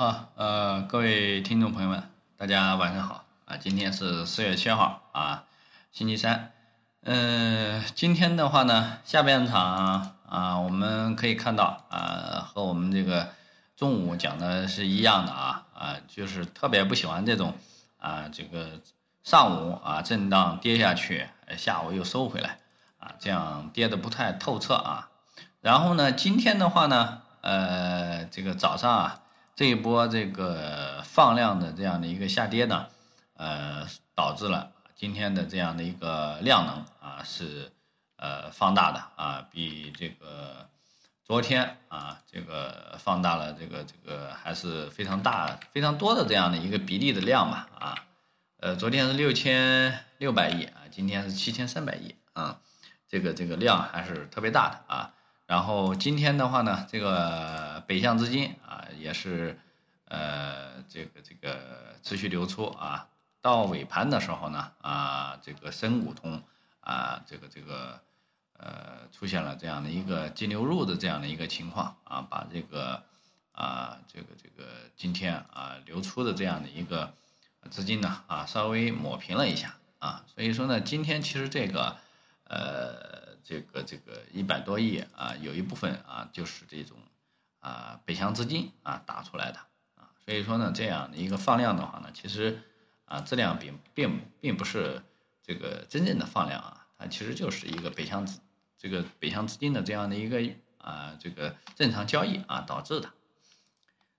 好，呃，各位听众朋友们，大家晚上好啊！今天是四月七号啊，星期三。嗯，今天的话呢，下半场啊，我们可以看到啊，和我们这个中午讲的是一样的啊啊，就是特别不喜欢这种啊，这个上午啊震荡跌下去，下午又收回来啊，这样跌的不太透彻啊。然后呢，今天的话呢，呃，这个早上啊。这一波这个放量的这样的一个下跌呢，呃，导致了今天的这样的一个量能啊是呃放大的啊，比这个昨天啊这个放大了这个这个还是非常大非常多的这样的一个比例的量吧啊，呃，昨天是六千六百亿啊，今天是七千三百亿啊，这个这个量还是特别大的啊。然后今天的话呢，这个北向资金啊也是，呃，这个这个持续流出啊。到尾盘的时候呢，啊，这个深股通啊，这个这个呃，出现了这样的一个净流入的这样的一个情况啊，把这个啊，这个这个今天啊流出的这样的一个资金呢啊，稍微抹平了一下啊。所以说呢，今天其实这个呃。这个这个一百多亿啊，有一部分啊就是这种啊北向资金啊打出来的啊，所以说呢，这样的一个放量的话呢，其实啊质量并并并不是这个真正的放量啊，它其实就是一个北向资这个北向资金的这样的一个啊这个正常交易啊导致的。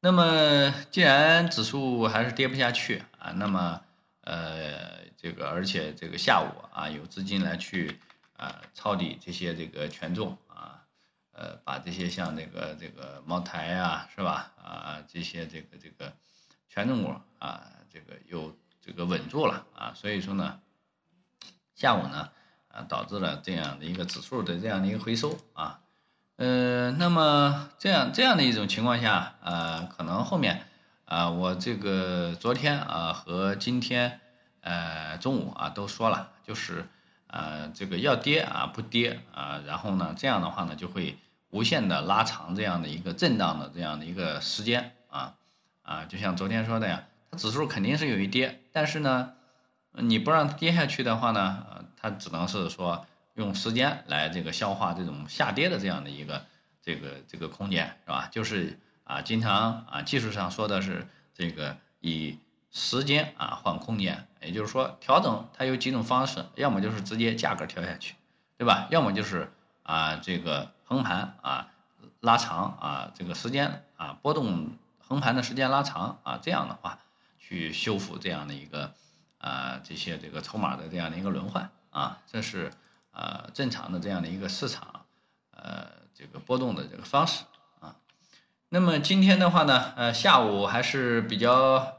那么既然指数还是跌不下去啊，那么呃这个而且这个下午啊有资金来去。啊，抄底这些这个权重啊，呃，把这些像这个这个茅台啊，是吧？啊，这些这个这个权重股啊，这个又这个稳住了啊，所以说呢，下午呢啊，导致了这样的一个指数的这样的一个回收啊，呃，那么这样这样的一种情况下啊，可能后面啊，我这个昨天啊和今天呃中午啊都说了，就是。呃，这个要跌啊，不跌啊，然后呢，这样的话呢，就会无限的拉长这样的一个震荡的这样的一个时间啊啊，就像昨天说的呀，它指数肯定是有一跌，但是呢，你不让它跌下去的话呢，它只能是说用时间来这个消化这种下跌的这样的一个这个这个空间是吧？就是啊，经常啊技术上说的是这个以。时间啊换空间，也就是说调整它有几种方式，要么就是直接价格调下去，对吧？要么就是啊这个横盘啊拉长啊这个时间啊波动横盘的时间拉长啊这样的话去修复这样的一个啊这些这个筹码的这样的一个轮换啊这是啊正常的这样的一个市场呃这个波动的这个方式啊。那么今天的话呢呃下午还是比较。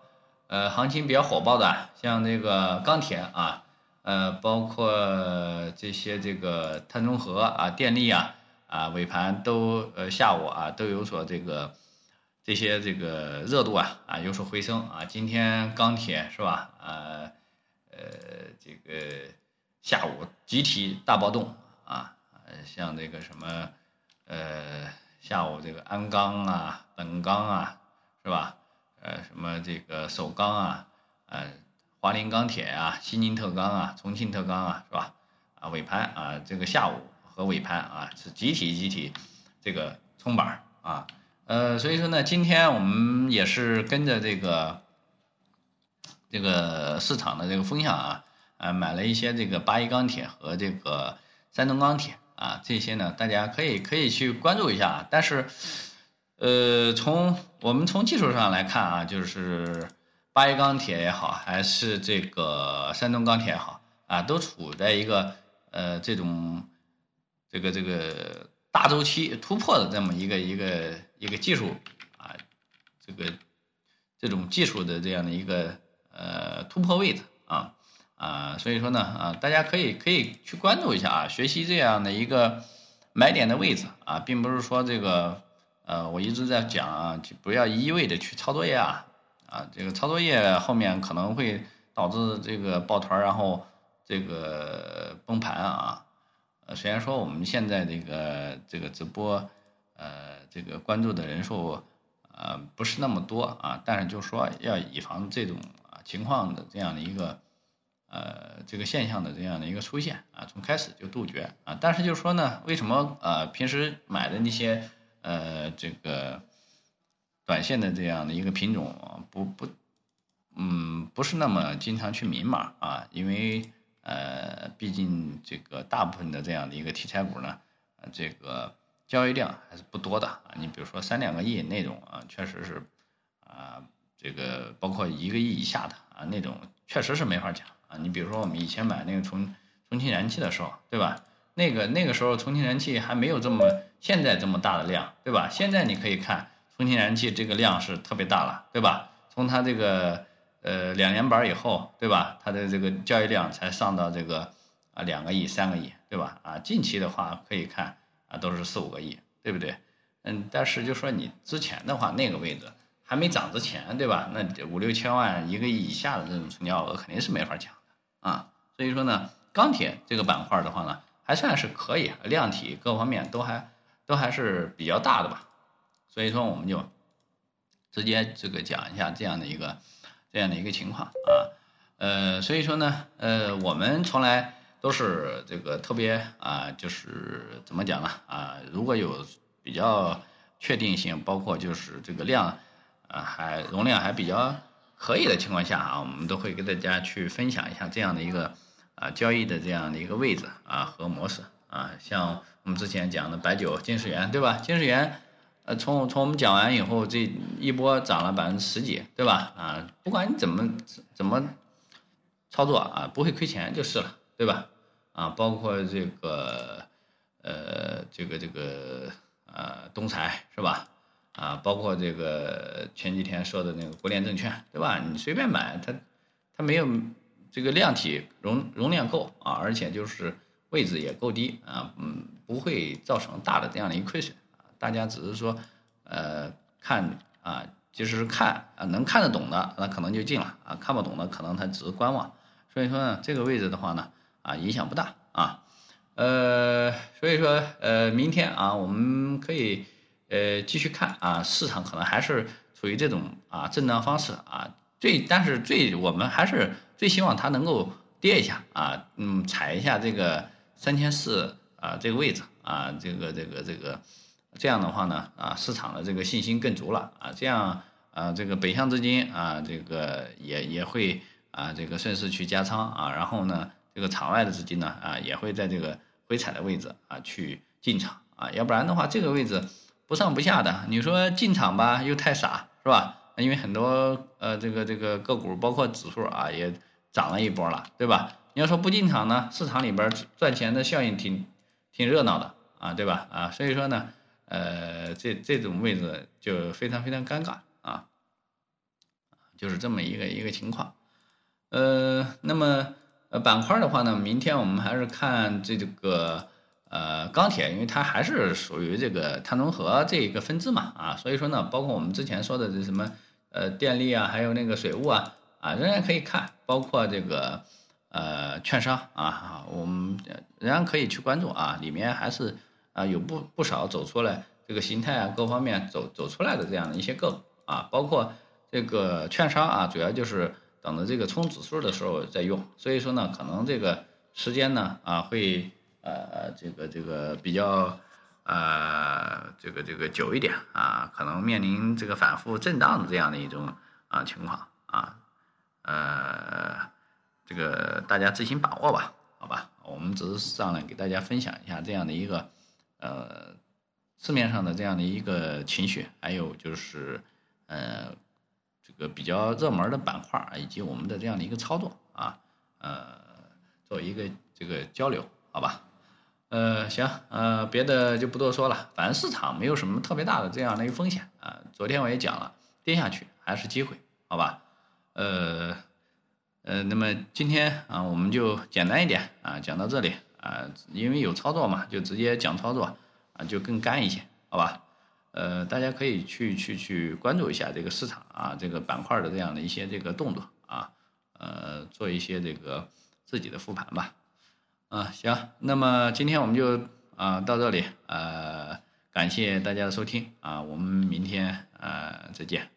呃，行情比较火爆的，像这个钢铁啊，呃，包括这些这个碳中和啊、电力啊，啊，尾盘都呃下午啊都有所这个这些这个热度啊啊有所回升啊。今天钢铁是吧？啊，呃，这个下午集体大暴动啊，像这个什么呃，下午这个鞍钢啊、本钢啊，是吧？呃，什么这个首钢啊，呃，华菱钢铁啊，西宁特钢啊，重庆特钢啊，是吧？啊，尾盘啊，这个下午和尾盘啊，是集体集体这个冲板啊，呃，所以说呢，今天我们也是跟着这个这个市场的这个风向啊，啊，买了一些这个八一钢铁和这个山东钢铁啊，这些呢，大家可以可以去关注一下，但是。呃，从我们从技术上来看啊，就是八一钢铁也好，还是这个山东钢铁也好啊，都处在一个呃这种这个这个大周期突破的这么一个一个一个技术啊，这个这种技术的这样的一个呃突破位置啊啊，所以说呢啊，大家可以可以去关注一下啊，学习这样的一个买点的位置啊，并不是说这个。呃，我一直在讲啊，就不要一味的去抄作业啊，啊，这个抄作业后面可能会导致这个抱团，然后这个崩盘啊。呃，虽然说我们现在这个这个直播，呃，这个关注的人数呃不是那么多啊，但是就说要以防这种啊情况的这样的一个呃这个现象的这样的一个出现啊，从开始就杜绝啊。但是就说呢，为什么呃平时买的那些呃这个短线的这样的一个品种不不嗯不是那么经常去明码啊？因为呃毕竟这个大部分的这样的一个题材股呢，这个。交易量还是不多的啊，你比如说三两个亿那种啊，确实是啊，这个包括一个亿以下的啊那种，确实是没法讲啊。你比如说我们以前买那个重重庆燃气的时候，对吧？那个那个时候重庆燃气还没有这么现在这么大的量，对吧？现在你可以看重庆燃气这个量是特别大了，对吧？从它这个呃两年板以后，对吧？它的这个交易量才上到这个啊两个亿、三个亿，对吧？啊，近期的话可以看。啊，都是四五个亿，对不对？嗯，但是就说你之前的话，那个位置还没涨之前，对吧？那五六千万、一个亿以下的这种成交额肯定是没法讲的啊。所以说呢，钢铁这个板块的话呢，还算是可以，量体各方面都还都还是比较大的吧。所以说我们就直接这个讲一下这样的一个这样的一个情况啊。呃，所以说呢，呃，我们从来。都是这个特别啊，就是怎么讲呢啊？如果有比较确定性，包括就是这个量啊，还容量还比较可以的情况下啊，我们都会给大家去分享一下这样的一个啊交易的这样的一个位置啊和模式啊。像我们之前讲的白酒、金石元，对吧？金石元呃，从从我们讲完以后，这一波涨了百分之十几，对吧？啊，不管你怎么怎么操作啊，不会亏钱就是了。对吧？啊，包括这个，呃，这个这个，呃，东财是吧？啊，包括这个前几天说的那个国联证券，对吧？你随便买，它它没有这个量体容容量够啊，而且就是位置也够低啊，嗯，不会造成大的这样的一个亏损。大家只是说，呃，看啊，就是看啊，能看得懂的那可能就进了啊，看不懂的可能他只是观望。所以说呢，这个位置的话呢。啊，影响不大啊，呃，所以说，呃，明天啊，我们可以呃继续看啊，市场可能还是处于这种啊震荡方式啊，最但是最我们还是最希望它能够跌一下啊，嗯，踩一下这个三千四啊这个位置啊，这个这个这个这样的话呢啊，市场的这个信心更足了啊，这样啊这个北向资金啊这个也也会啊这个顺势去加仓啊，然后呢。这个场外的资金呢，啊，也会在这个回踩的位置啊去进场啊，要不然的话，这个位置不上不下的，你说进场吧，又太傻，是吧？因为很多呃，这个这个个股，包括指数啊，也涨了一波了，对吧？你要说不进场呢，市场里边赚钱的效应挺挺热闹的啊，对吧？啊，所以说呢，呃，这这种位置就非常非常尴尬啊，就是这么一个一个情况，呃，那么。呃，板块的话呢，明天我们还是看这个呃钢铁，因为它还是属于这个碳中和这一个分支嘛，啊，所以说呢，包括我们之前说的这什么呃电力啊，还有那个水务啊，啊仍然可以看，包括这个呃券商啊，我们仍然可以去关注啊，里面还是啊有不不少走出来这个形态啊各方面走走出来的这样的一些个股啊，包括这个券商啊，主要就是。等着这个冲指数的时候再用，所以说呢，可能这个时间呢啊会呃这个这个比较呃这个这个久一点啊，可能面临这个反复震荡的这样的一种啊情况啊，呃这个大家自行把握吧，好吧，我们只是上来给大家分享一下这样的一个呃市面上的这样的一个情绪，还有就是呃。这个比较热门的板块以及我们的这样的一个操作啊，呃，做一个这个交流，好吧？呃，行，呃，别的就不多说了，反正市场没有什么特别大的这样的一个风险啊。昨天我也讲了，跌下去还是机会，好吧？呃，呃，那么今天啊，我们就简单一点啊，讲到这里啊，因为有操作嘛，就直接讲操作啊，就更干一些，好吧？呃，大家可以去去去关注一下这个市场啊，这个板块的这样的一些这个动作啊，呃，做一些这个自己的复盘吧。啊，行，那么今天我们就啊到这里，呃。感谢大家的收听啊，我们明天呃再见。